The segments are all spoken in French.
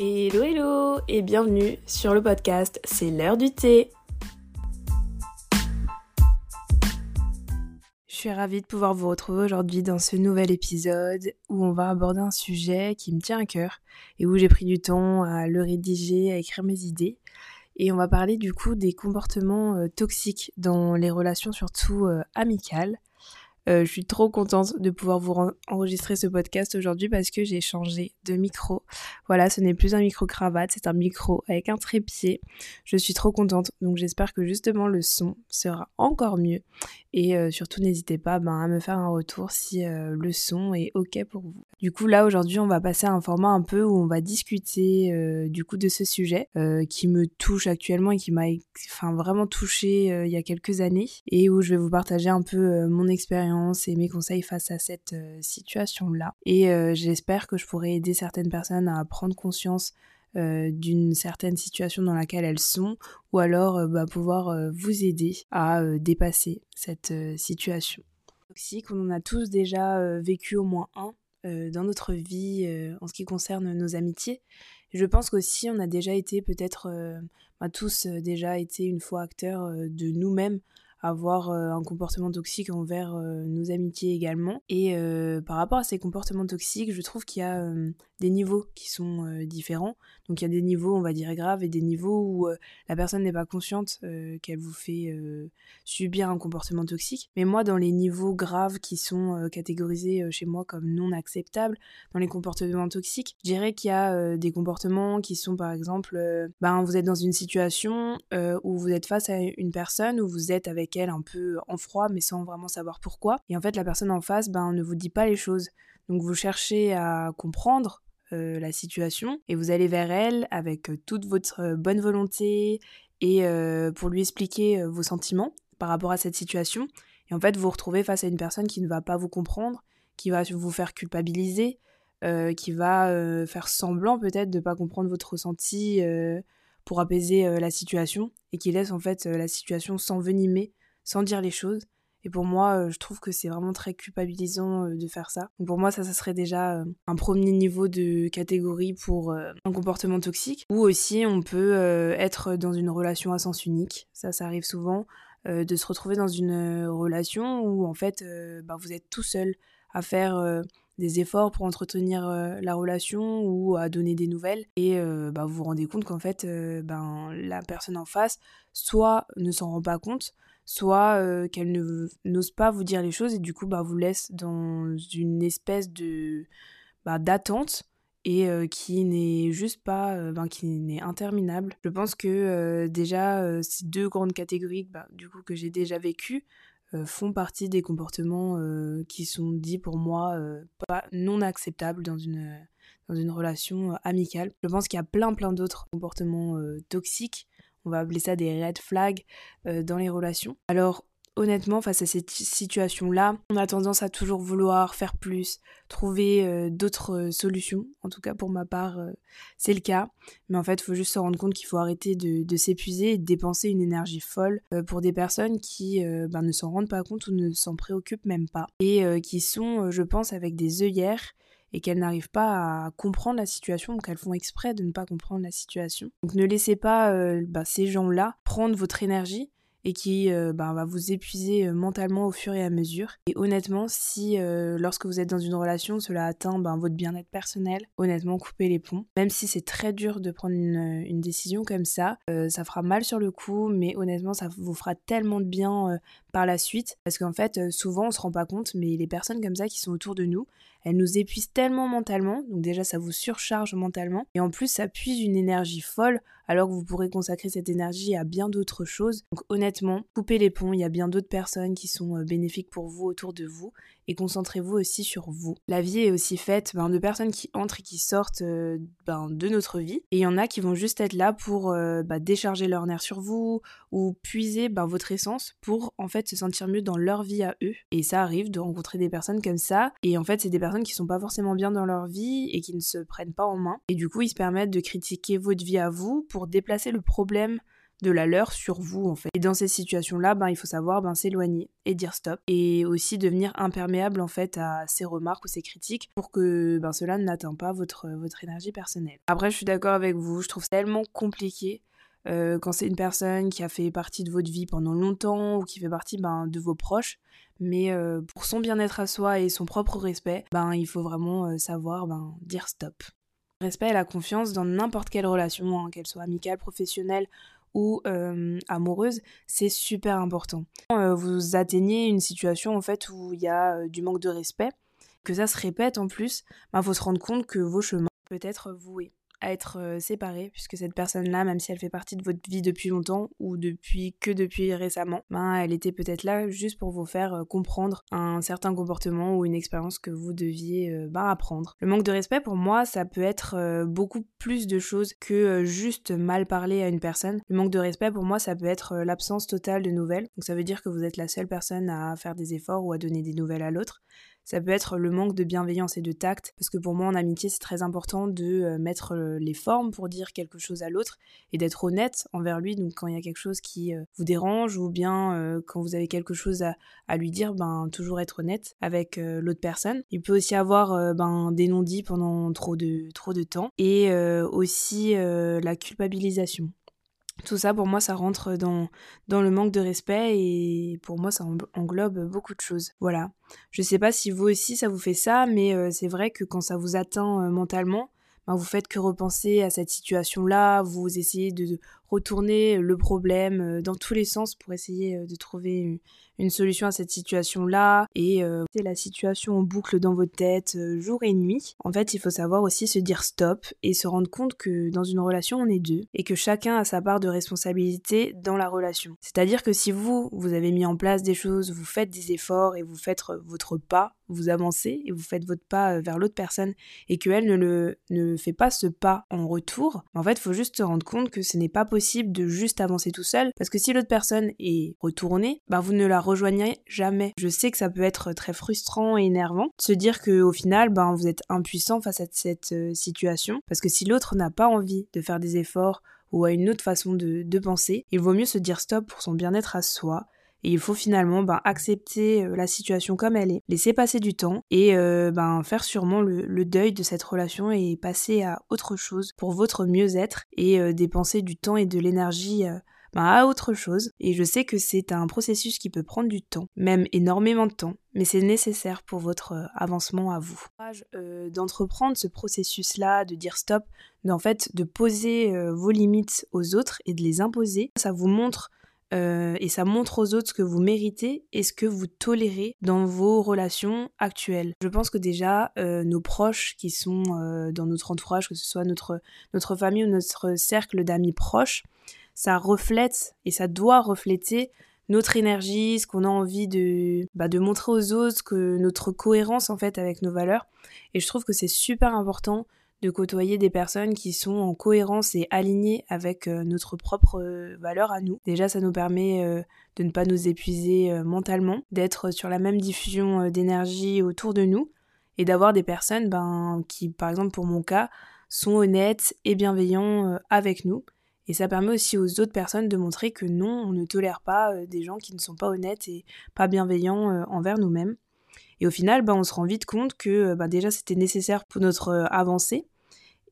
Hello hello et bienvenue sur le podcast C'est l'heure du thé. Je suis ravie de pouvoir vous retrouver aujourd'hui dans ce nouvel épisode où on va aborder un sujet qui me tient à cœur et où j'ai pris du temps à le rédiger, à écrire mes idées. Et on va parler du coup des comportements euh, toxiques dans les relations surtout euh, amicales. Euh, je suis trop contente de pouvoir vous enregistrer ce podcast aujourd'hui parce que j'ai changé de micro. Voilà, ce n'est plus un micro cravate, c'est un micro avec un trépied. Je suis trop contente, donc j'espère que justement le son sera encore mieux. Et euh, surtout, n'hésitez pas ben, à me faire un retour si euh, le son est ok pour vous. Du coup, là aujourd'hui, on va passer à un format un peu où on va discuter du coup de ce sujet qui me touche actuellement et qui m'a enfin, vraiment touché il y a quelques années et où je vais vous partager un peu mon expérience et mes conseils face à cette euh, situation-là. Et euh, j'espère que je pourrai aider certaines personnes à prendre conscience euh, d'une certaine situation dans laquelle elles sont, ou alors bah, pouvoir vous aider à dépasser cette situation. Toxique, on en a tous déjà vécu au moins un dans notre vie en ce qui concerne nos amitiés. Je pense qu'aussi on a déjà été peut-être, bah, tous déjà été une fois acteurs de nous-mêmes avoir euh, un comportement toxique envers euh, nos amitiés également. Et euh, par rapport à ces comportements toxiques, je trouve qu'il y a des niveaux qui sont différents. Donc il y a des niveaux, on va dire, graves et des niveaux où la personne n'est pas consciente qu'elle vous fait subir un comportement toxique. Mais moi, dans les niveaux graves qui sont catégorisés chez moi comme non acceptables, dans les comportements toxiques, je dirais qu'il y a des comportements qui sont par exemple, ben, vous êtes dans une situation où vous êtes face à une personne, où vous êtes avec elle un peu en froid, mais sans vraiment savoir pourquoi. Et en fait, la personne en face ben, ne vous dit pas les choses. Donc vous cherchez à comprendre euh, la situation et vous allez vers elle avec euh, toute votre euh, bonne volonté et pour lui expliquer vos sentiments par rapport à cette situation. Et en fait, vous vous retrouvez face à une personne qui ne va pas vous comprendre, qui va vous faire culpabiliser, qui va faire semblant peut-être de ne pas comprendre votre ressenti pour apaiser la situation et qui laisse en fait la situation s'envenimer sans dire les choses. Et pour moi, euh, je trouve que c'est vraiment très culpabilisant euh, de faire ça. Donc pour moi, ça, ça serait déjà euh, un premier niveau de catégorie pour un comportement toxique. Ou aussi, on peut être dans une relation à sens unique. Ça, ça arrive souvent. de se retrouver dans une relation où en fait, bah, vous êtes tout seul à faire des efforts pour entretenir la relation ou à donner des nouvelles et bah, vous vous rendez compte qu'en fait ben, la personne en face soit ne s'en rend pas compte soit euh, qu'elle n'ose pas vous dire les choses et du coup bah, vous laisse dans une espèce de bah, d'attente et euh, qui n'est juste pas, euh, ben, qui n'est interminable. Je pense que déjà ces deux grandes catégories bah, du coup que j'ai déjà vécues font partie des comportements qui sont dits pour moi pas non acceptables dans une dans une relation amicale. Je pense qu'il y a plein plein d'autres comportements toxiques on va appeler ça des red flags euh, dans les relations. Alors honnêtement, face à cette situation-là, on a tendance à toujours vouloir faire plus, trouver euh, d'autres euh, solutions. En tout cas, pour ma part, c'est le cas. Mais en fait, il faut juste se rendre compte qu'il faut arrêter de, s'épuiser et de dépenser une énergie folle pour des personnes qui ben, ne s'en rendent pas compte ou ne s'en préoccupent même pas. Et qui sont, je pense, avec des œillères et qu'elles n'arrivent pas à comprendre la situation, donc elles font exprès de ne pas comprendre la situation. Donc ne laissez pas euh, bah, ces gens-là prendre votre énergie et qui euh, bah, va vous épuiser euh, mentalement au fur et à mesure. Et honnêtement, si lorsque vous êtes dans une relation, cela atteint bah, votre bien-être personnel, honnêtement, coupez les ponts. Même si c'est très dur de prendre une décision comme ça, ça fera mal sur le coup, mais honnêtement, ça vous fera tellement de bien par la suite. Parce qu'en fait, souvent, on se rend pas compte, mais les personnes comme ça qui sont autour de nous, elle nous épuise tellement mentalement, donc déjà ça vous surcharge mentalement, et en plus ça puise une énergie folle, alors que vous pourrez consacrer cette énergie à bien d'autres choses. Donc honnêtement, coupez les ponts, il y a bien d'autres personnes qui sont euh, bénéfiques pour vous autour de vous, et concentrez-vous aussi sur vous. La vie est aussi faite ben, de personnes qui entrent et qui sortent euh, ben, de notre vie, et il y en a qui vont juste être là pour euh, ben, décharger leur nerf sur vous, ou puiser votre essence pour en fait se sentir mieux dans leur vie à eux. Et ça arrive de rencontrer des personnes comme ça, et en fait c'est des personnes qui sont pas forcément bien dans leur vie et qui ne se prennent pas en main. Et du coup, ils se permettent de critiquer votre vie à vous pour déplacer le problème de la leur sur vous en fait. Et dans ces situations-là, ben, il faut savoir ben, s'éloigner et dire stop et aussi devenir imperméable en fait à ces remarques ou ces critiques pour que ben, cela n'atteint pas votre, votre énergie personnelle. Après, je suis d'accord avec vous, je trouve tellement compliqué euh, quand c'est une personne qui a fait partie de votre vie pendant longtemps ou qui fait partie ben, de vos proches. Mais euh, pour son bien-être à soi et son propre respect, ben, il faut vraiment euh, savoir ben, dire stop. Respect et la confiance dans n'importe quelle relation, hein, qu'elle soit amicale, professionnelle ou amoureuse, c'est super important. vous atteignez une situation en fait où il y a du manque de respect, que ça se répète en plus, il ben, faut se rendre compte que vos chemins peuvent être voués à être euh, séparée, puisque cette personne-là, même si elle fait partie de votre vie depuis longtemps ou depuis que depuis récemment, ben, elle était peut-être là juste pour vous faire euh, comprendre un certain comportement ou une expérience que vous deviez euh, ben, apprendre. Le manque de respect, pour moi, ça peut être beaucoup plus de choses que juste mal parler à une personne. Le manque de respect, pour moi, ça peut être l'absence totale de nouvelles. Donc ça veut dire que vous êtes la seule personne à faire des efforts ou à donner des nouvelles à l'autre. Ça peut être le manque de bienveillance et de tact, parce que pour moi en amitié c'est très important de euh, mettre euh, les formes pour dire quelque chose à l'autre et d'être honnête envers lui. Donc quand il y a quelque chose qui euh, vous dérange ou bien quand vous avez quelque chose à, lui dire, ben toujours être honnête avec l'autre personne. Il peut aussi avoir ben, des non-dits pendant trop de, trop de temps et aussi la culpabilisation. Tout ça, pour moi, ça rentre dans, dans le manque de respect et pour moi, ça englobe beaucoup de choses. Voilà. Je sais pas si vous aussi, ça vous fait ça, mais euh, c'est vrai que quand ça vous atteint euh, mentalement, ben, vous faites que repenser à cette situation-là, vous essayez de retourner le problème euh, dans tous les sens pour essayer de trouver une solution à cette situation-là et euh, la situation en boucle dans votre tête euh, jour et nuit. En fait, il faut savoir aussi se dire stop et se rendre compte que dans une relation, on est deux et que chacun a sa part de responsabilité dans la relation. C'est-à-dire que si vous, vous avez mis en place des choses, vous faites des efforts et vous faites votre pas, vous avancez et vous faites votre pas euh, vers l'autre personne et qu'elle ne, le, ne fait pas ce pas en retour, en fait, il faut juste se rendre compte que ce n'est pas possible de juste avancer tout seul parce que si l'autre personne est retournée, bah vous ne la rejoignez jamais. Je sais que ça peut être très frustrant et énervant de se dire que au final, ben vous êtes impuissant face à cette euh, situation parce que si l'autre n'a pas envie de faire des efforts ou a une autre façon de, de penser, il vaut mieux se dire stop pour son bien-être à soi et il faut finalement ben, accepter euh, la situation comme elle est, laisser passer du temps et euh, ben, faire sûrement le, deuil de cette relation et passer à autre chose pour votre mieux-être et dépenser du temps et de l'énergie ben, à autre chose. Et je sais que c'est un processus qui peut prendre du temps, même énormément de temps, mais c'est nécessaire pour votre euh, avancement à vous. Euh, d'entreprendre ce processus-là, de dire stop, d'en fait de poser euh, vos limites aux autres et de les imposer, ça vous montre et ça montre aux autres ce que vous méritez et ce que vous tolérez dans vos relations actuelles. Je pense que déjà, nos proches qui sont dans notre entourage, que ce soit notre, notre famille ou notre cercle d'amis proches, ça reflète et ça doit refléter notre énergie, ce qu'on a envie de, bah, de montrer aux autres, que notre cohérence en fait avec nos valeurs. Et je trouve que c'est super important de côtoyer des personnes qui sont en cohérence et alignées avec euh, notre propre euh, valeur à nous. Déjà, ça nous permet euh, de ne pas nous épuiser mentalement, d'être sur la même diffusion d'énergie autour de nous et d'avoir des personnes ben, qui, par exemple pour mon cas, sont honnêtes et bienveillants avec nous. Et ça permet aussi aux autres personnes de montrer que non, on ne tolère pas des gens qui ne sont pas honnêtes et pas bienveillants envers nous-mêmes. Et au final, bah, on se rend vite compte que euh, bah, déjà c'était nécessaire pour notre avancée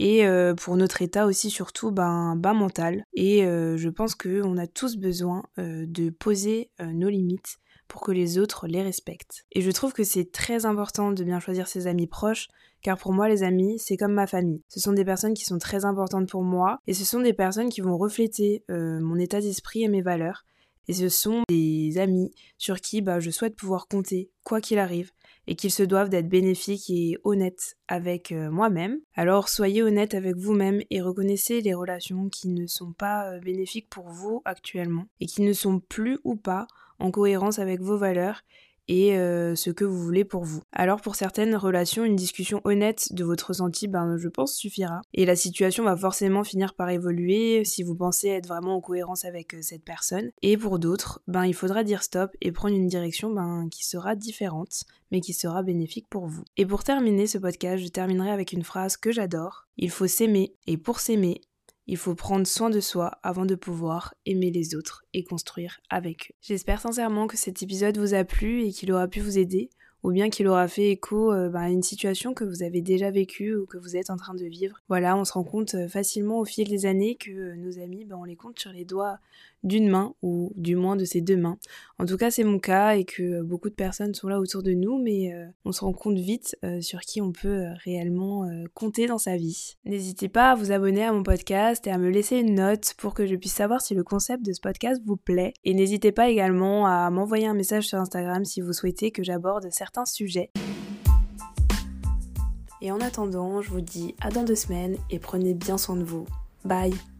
et pour notre état aussi surtout ben, bas mental. Et je pense qu'on a tous besoin de poser nos limites pour que les autres les respectent. Et je trouve que c'est très important de bien choisir ses amis proches, car pour moi les amis, c'est comme ma famille. Ce sont des personnes qui sont très importantes pour moi, et ce sont des personnes qui vont refléter euh, mon état d'esprit et mes valeurs. Et ce sont des amis sur qui bah, je souhaite pouvoir compter, quoi qu'il arrive, et qu'ils se doivent d'être bénéfiques et honnêtes avec euh, moi-même. Alors soyez honnête avec vous-même et reconnaissez les relations qui ne sont pas euh, bénéfiques pour vous actuellement, et qui ne sont plus ou pas en cohérence avec vos valeurs et euh, ce que vous voulez pour vous. Alors pour certaines relations, une discussion honnête de votre ressenti, ben, je pense, suffira. Et la situation va forcément finir par évoluer si vous pensez être vraiment en cohérence avec euh, cette personne. Et pour d'autres, ben, il faudra dire stop et prendre une direction ben, qui sera différente, mais qui sera bénéfique pour vous. Et pour terminer ce podcast, je terminerai avec une phrase que j'adore. Il faut s'aimer, et pour s'aimer, Il faut prendre soin de soi avant de pouvoir aimer les autres et construire avec eux. J'espère sincèrement que cet épisode vous a plu et qu'il aura pu vous aider ou bien qu'il aura fait écho euh, bah, à une situation que vous avez déjà vécue ou que vous êtes en train de vivre. Voilà, on se rend compte euh, facilement au fil des années que euh, nos amis, bah, on les compte sur les doigts d'une main ou du moins de ses deux mains. En tout cas, c'est mon cas et que beaucoup de personnes sont là autour de nous, mais on se rend compte vite sur qui on peut réellement compter dans sa vie. N'hésitez pas à vous abonner à mon podcast et à me laisser une note pour que je puisse savoir si le concept de ce podcast vous plaît. Et n'hésitez pas également à m'envoyer un message sur Instagram si vous souhaitez que j'aborde certains sujet. Et en attendant, je vous dis à dans deux semaines et prenez bien soin de vous. Bye